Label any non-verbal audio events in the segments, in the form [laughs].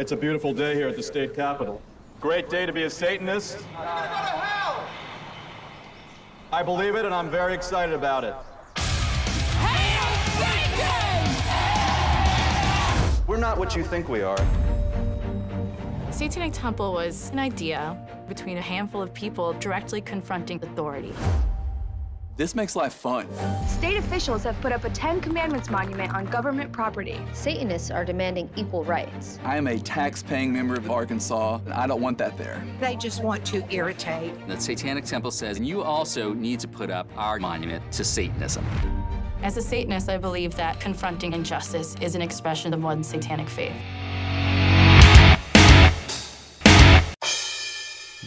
It's a beautiful day here at the state capitol. Great day to be a Satanist. I believe it, and I'm very excited about it. We're not what you think we are. Satanic Temple was an idea between a handful of people directly confronting authority. This makes life fun. State officials have put up a Ten Commandments monument on government property. Satanists are demanding equal rights. I am a tax-paying member of Arkansas, and I don't want that there. They just want to irritate. The Satanic Temple says, you also need to put up our monument to Satanism. As a Satanist, I believe that confronting injustice is an expression of one's satanic faith.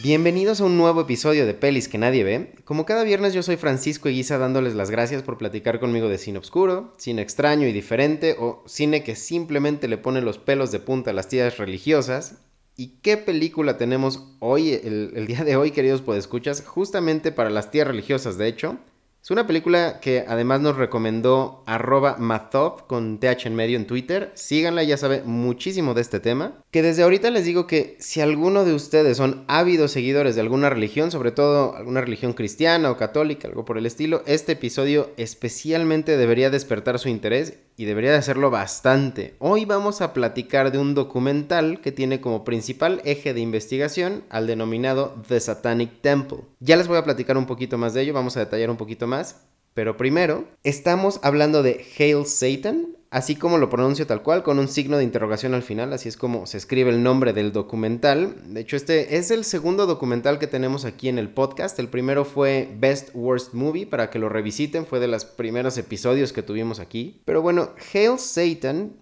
Bienvenidos a un nuevo episodio de Pelis que nadie ve. Como cada viernes yo soy Francisco Eguiza dándoles las gracias por platicar conmigo de cine oscuro, cine extraño y diferente o cine que simplemente le pone los pelos de punta a las tías religiosas. ¿Y qué película tenemos hoy, el, día de hoy, queridos podescuchas? Justamente para las tías religiosas, de hecho. Es una película que además nos recomendó arroba Mathov con TH en medio en Twitter. Síganla, ya sabe muchísimo de este tema. Que desde ahorita les digo que si alguno de ustedes son ávidos seguidores de alguna religión, sobre todo alguna religión cristiana o católica, algo por el estilo, este episodio especialmente debería despertar su interés y debería de hacerlo bastante. Hoy vamos a platicar de un documental que tiene como principal eje de investigación al denominado The Satanic Temple. Ya les voy a platicar un poquito más de ello, vamos a detallar un poquito más. Pero primero, estamos hablando de Hail Satan, así como lo pronuncio tal cual, con un signo de interrogación al final, así es como se escribe el nombre del documental. De hecho, este es el segundo documental que tenemos aquí en el podcast. El primero fue Best Worst Movie, para que lo revisiten, fue de los primeros episodios que tuvimos aquí. Pero bueno, Hail Satan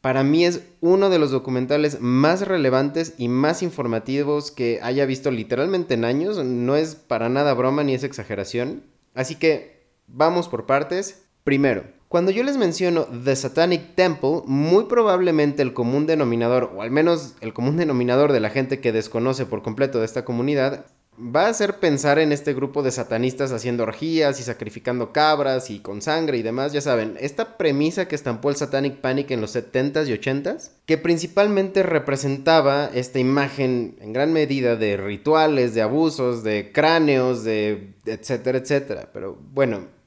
para mí es uno de los documentales más relevantes y más informativos que haya visto literalmente en años. No es para nada broma ni es exageración. Así que vamos por partes. Primero, cuando yo les menciono The Satanic Temple, muy probablemente el común denominador, o al menos el común denominador de la gente que desconoce por completo de esta comunidad, va a hacer pensar en este grupo de satanistas haciendo orgías y sacrificando cabras y con sangre y demás, ya saben, esta premisa que estampó el Satanic Panic en los 70s y 80s, que principalmente representaba esta imagen en gran medida de rituales, de abusos, de cráneos, de etcétera, etcétera. Pero bueno,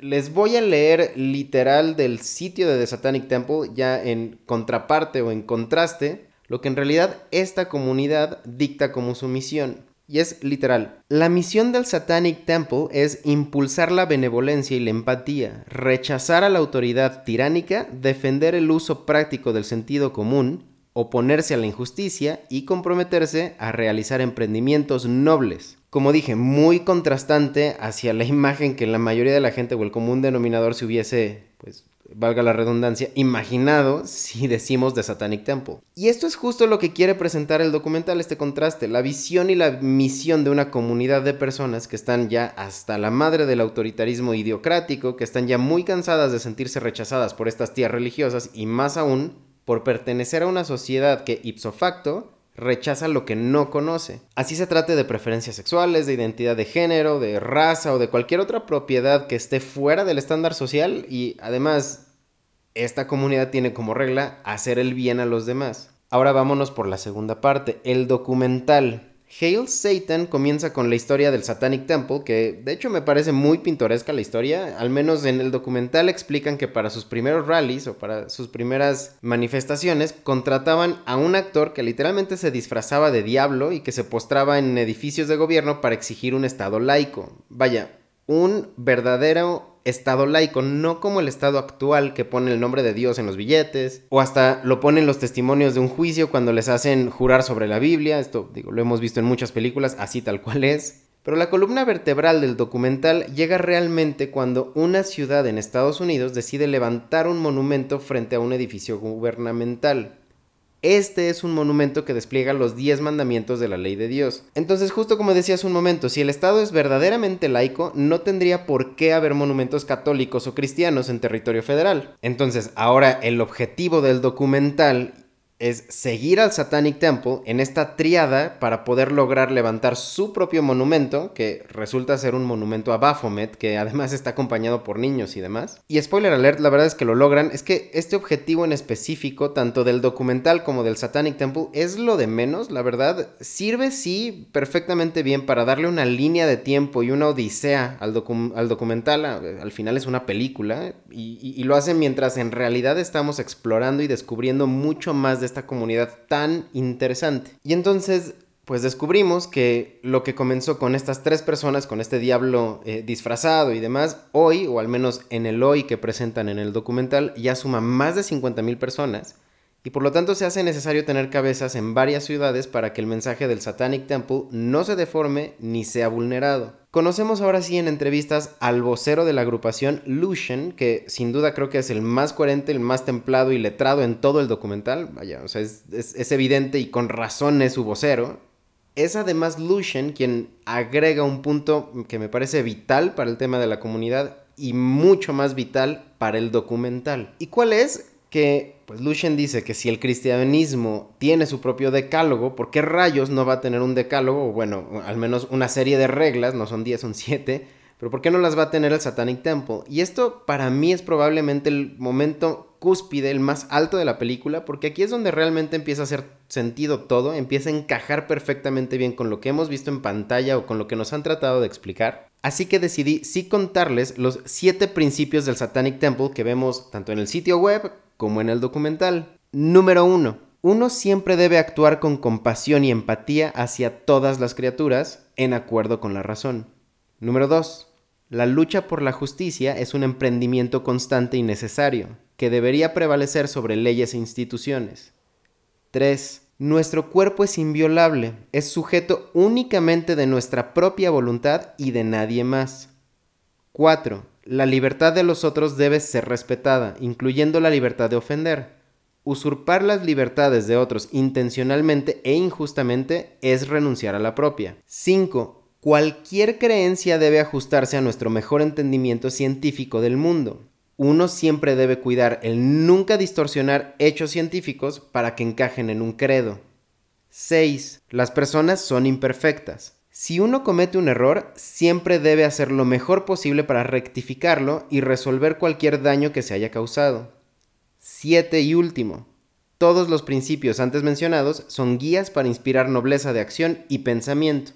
les voy a leer literal del sitio de The Satanic Temple ya en contraparte o en contraste, lo que en realidad esta comunidad dicta como su misión. Y es literal. La misión del Satanic Temple es impulsar la benevolencia y la empatía, rechazar a la autoridad tiránica, defender el uso práctico del sentido común, oponerse a la injusticia y comprometerse a realizar emprendimientos nobles. Como dije, muy contrastante hacia la [laughs] imagen que la mayoría de la gente o el común denominador se hubiese, pues, valga la redundancia, imaginado si decimos de Satanic Temple. Y esto es justo lo que quiere presentar el documental, este contraste, la visión y la misión de una comunidad de personas que están ya hasta la madre del autoritarismo idiocrático, que están ya muy cansadas de sentirse rechazadas por estas tías religiosas y más aún por pertenecer a una sociedad que ipso facto rechaza lo que no conoce. Así se trate de preferencias sexuales, de identidad de género, de raza o de cualquier otra propiedad que esté fuera del estándar social y además esta comunidad tiene como regla hacer el bien a los demás. Ahora vámonos por la segunda parte, el documental. Hail Satan comienza con la historia del Satanic Temple, que de hecho me parece muy pintoresca la historia. Al menos en el documental explican que para sus primeros rallies o para sus primeras manifestaciones contrataban a un actor que literalmente se disfrazaba de diablo y que se postraba en edificios de gobierno para exigir un estado laico. Vaya, un verdadero Estado laico, no como el Estado actual que pone el nombre de Dios en los billetes, o hasta lo ponen los testimonios de un juicio cuando les hacen jurar sobre la Biblia, esto digo, lo hemos visto en muchas películas, así tal cual es. Pero la columna vertebral del documental llega realmente cuando una ciudad en Estados Unidos decide levantar un monumento frente a un edificio gubernamental. Este es un monumento que despliega los 10 mandamientos de la ley de Dios. Entonces, justo como decía hace un momento, si el Estado es verdaderamente laico, no tendría por qué haber monumentos católicos o cristianos en territorio federal. Entonces, ahora el objetivo del documental es seguir al Satanic Temple en esta triada para poder lograr levantar su propio monumento, que resulta ser un monumento a Baphomet, que además está acompañado por niños y demás. Y spoiler alert, la verdad es que lo logran, es que este objetivo en específico, tanto del documental como del Satanic Temple, es lo de menos, la verdad, sirve sí perfectamente bien para darle una línea de tiempo y una odisea al, al documental, al final es una película, y, y lo hacen mientras en realidad estamos explorando y descubriendo mucho más de esta comunidad tan interesante. Y entonces, pues descubrimos que lo que comenzó con estas tres personas, con este diablo eh, disfrazado y demás, hoy, o al menos en el hoy que presentan en el documental, ya suma más de 50 mil personas y por lo tanto se hace necesario tener cabezas en varias ciudades para que el mensaje del Satanic Temple no se deforme ni sea vulnerado. Conocemos ahora sí en entrevistas al vocero de la agrupación, Lucian, que sin duda creo que es el más coherente, el más templado y letrado en todo el documental. Vaya, o sea, es, es evidente y con razón es su vocero. Es además Lucian quien agrega un punto que me parece vital para el tema de la comunidad y mucho más vital para el documental. ¿Y cuál es? Que pues Lucian dice que si el cristianismo tiene su propio decálogo, ¿por qué rayos no va a tener un decálogo? Bueno, al menos una serie de reglas, no son 10, son 7, pero ¿por qué no las va a tener el Satanic Temple? Y esto para mí es probablemente el momento cúspide, el más alto de la película, porque aquí es donde realmente empieza a hacer sentido todo, empieza a encajar perfectamente bien con lo que hemos visto en pantalla o con lo que nos han tratado de explicar. Así que decidí sí contarles los 7 principios del Satanic Temple que vemos tanto en el sitio web como en el documental. Número 1. Uno siempre debe actuar con compasión y empatía hacia todas las criaturas, en acuerdo con la razón. Número 2. La lucha por la justicia es un emprendimiento constante y necesario, que debería prevalecer sobre leyes e instituciones. 3. Nuestro cuerpo es inviolable, es sujeto únicamente de nuestra propia voluntad y de nadie más. 4. La libertad de los otros debe ser respetada, incluyendo la libertad de ofender. Usurpar las libertades de otros intencionalmente e injustamente es renunciar a la propia. 5. Cualquier creencia debe ajustarse a nuestro mejor entendimiento científico del mundo. Uno siempre debe cuidar el nunca distorsionar hechos científicos para que encajen en un credo. 6. Las personas son imperfectas. Si uno comete un error, siempre debe hacer lo mejor posible para rectificarlo y resolver cualquier daño que se haya causado. 7 y último. Todos los principios antes mencionados son guías para inspirar nobleza de acción y pensamiento.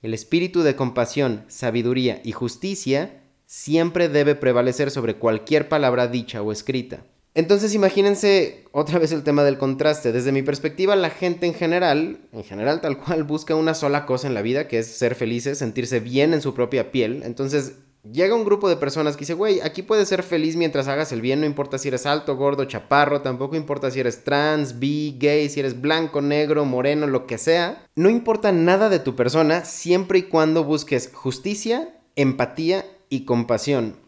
El espíritu de compasión, sabiduría y justicia siempre debe prevalecer sobre cualquier palabra dicha o escrita. Entonces imagínense otra vez el tema del contraste. Desde mi perspectiva, la gente en general, en general tal cual, busca una sola cosa en la vida, que es ser felices, sentirse bien en su propia piel. Entonces llega un grupo de personas que dice, güey, aquí puedes ser feliz mientras hagas el bien, no importa si eres alto, gordo, chaparro, tampoco importa si eres trans, bi, gay, si eres blanco, negro, moreno, lo que sea. No importa nada de tu persona siempre y cuando busques justicia, empatía y compasión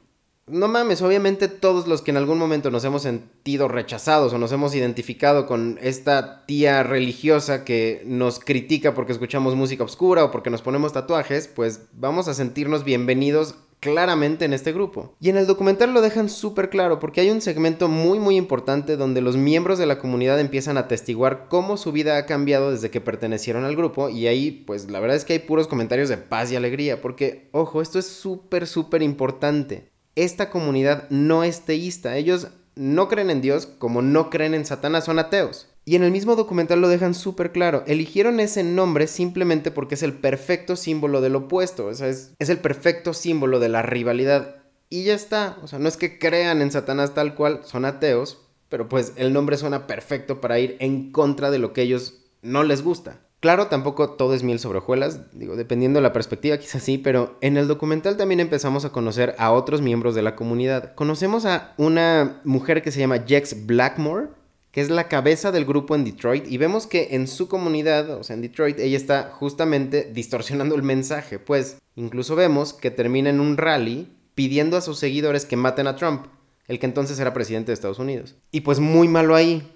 no mames, obviamente todos los que en algún momento nos hemos sentido rechazados o nos hemos identificado con esta tía religiosa que nos critica porque escuchamos música oscura o porque nos ponemos tatuajes, pues vamos a sentirnos bienvenidos claramente en este grupo. Y en el documental lo dejan súper claro porque hay un segmento muy muy importante donde los miembros de la comunidad empiezan a atestiguar cómo su vida ha cambiado desde que pertenecieron al grupo y ahí pues la verdad es que hay puros comentarios de paz y alegría porque ojo, esto es súper súper importante esta comunidad no es teísta. Ellos no creen en Dios como no creen en Satanás, son ateos. Y en el mismo documental lo dejan súper claro. Eligieron ese nombre simplemente porque es el perfecto símbolo del opuesto. Es, es, el perfecto símbolo de la rivalidad. Y ya está. O sea, no es que crean en Satanás tal cual, son ateos. Pero pues el nombre suena perfecto para ir en contra de lo que ellos no les gusta. Claro, tampoco todo es miel sobre hojuelas, digo, dependiendo de la perspectiva quizás sí, pero en el documental también empezamos a conocer a otros miembros de la comunidad. Conocemos a una mujer que se llama Jex Blackmore, que es la cabeza del grupo en Detroit, y vemos que en su comunidad, o sea, en Detroit, ella está justamente distorsionando el mensaje, pues incluso vemos que termina en un rally pidiendo a sus seguidores que maten a Trump, el que entonces era presidente de Estados Unidos. Y pues muy malo ahí,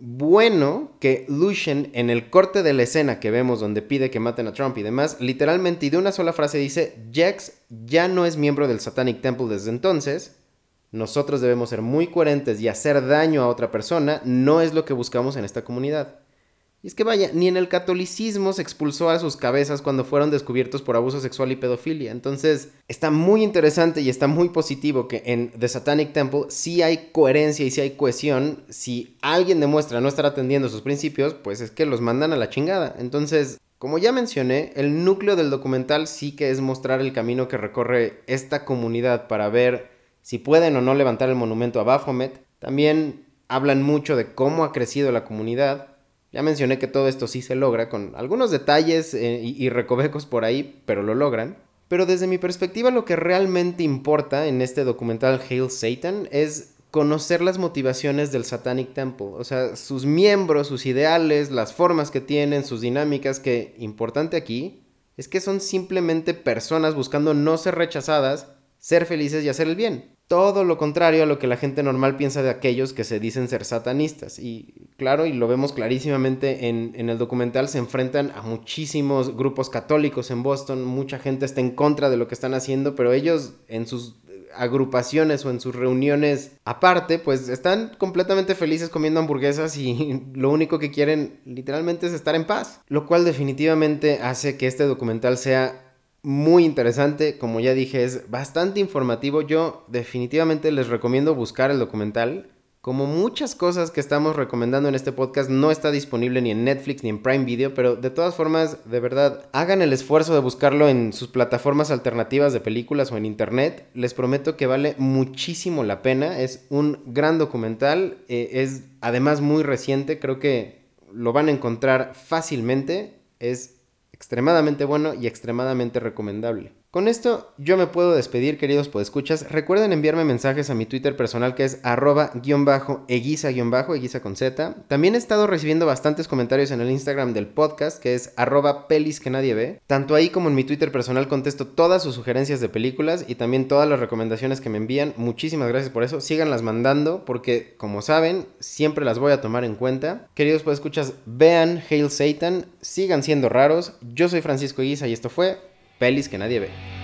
bueno que Lucian en el corte de la escena que vemos donde pide que maten a Trump y demás, literalmente y de una sola frase dice, Jax ya no es miembro del Satanic Temple desde entonces, nosotros debemos ser muy coherentes y hacer daño a otra persona, no es lo que buscamos en esta comunidad. Y es que vaya, ni en el catolicismo se expulsó a sus cabezas cuando fueron descubiertos por abuso sexual y pedofilia. Entonces, está muy interesante y está muy positivo que en The Satanic Temple sí hay coherencia y sí hay cohesión. Si alguien demuestra no estar atendiendo sus principios, pues es que los mandan a la chingada. Entonces, como ya mencioné, el núcleo del documental sí que es mostrar el camino que recorre esta comunidad para ver si pueden o no levantar el monumento a Baphomet. También hablan mucho de cómo ha crecido la comunidad ya mencioné que todo esto sí se logra con algunos detalles eh, y, recovecos por ahí, pero lo logran. Pero desde mi perspectiva lo que realmente importa en este documental Hail Satan es conocer las motivaciones del Satanic Temple, o sea, sus miembros, sus ideales, las formas que tienen, sus dinámicas, que importante aquí es que son simplemente personas buscando no ser rechazadas, ser felices y hacer el bien todo lo contrario a lo que la gente normal piensa de aquellos que se dicen ser satanistas. Y claro, y lo vemos clarísimamente en, el documental, se enfrentan a muchísimos grupos católicos en Boston, mucha gente está en contra de lo que están haciendo, pero ellos en sus agrupaciones o en sus reuniones aparte, pues están completamente felices comiendo hamburguesas y [laughs] lo único que quieren literalmente es estar en paz. Lo cual definitivamente hace que este documental sea muy interesante, como ya dije, es bastante informativo. Yo definitivamente les recomiendo buscar el documental. Como muchas cosas que estamos recomendando en este podcast, no está disponible ni en Netflix ni en Prime Video, pero de todas formas, de verdad, hagan el esfuerzo de buscarlo en sus plataformas alternativas de películas o en internet. Les prometo que vale muchísimo la pena. Es un gran documental, eh, es además muy reciente, creo que lo van a encontrar fácilmente. Es extremadamente bueno y extremadamente recomendable. Con esto yo me puedo despedir, queridos podescuchas. Recuerden enviarme mensajes a mi Twitter personal que es arroba guion bajo con Z. También he estado recibiendo bastantes comentarios en el Instagram del podcast que es arroba pelis que nadie ve. Tanto ahí como en mi Twitter personal contesto todas sus sugerencias de películas y también todas las recomendaciones que me envían. Muchísimas gracias por eso. Síganlas mandando porque como saben siempre las voy a tomar en cuenta. Queridos podescuchas, vean Hail Satan, sigan siendo raros. Yo soy Francisco Eguisa y esto fue pelis que nadie ve.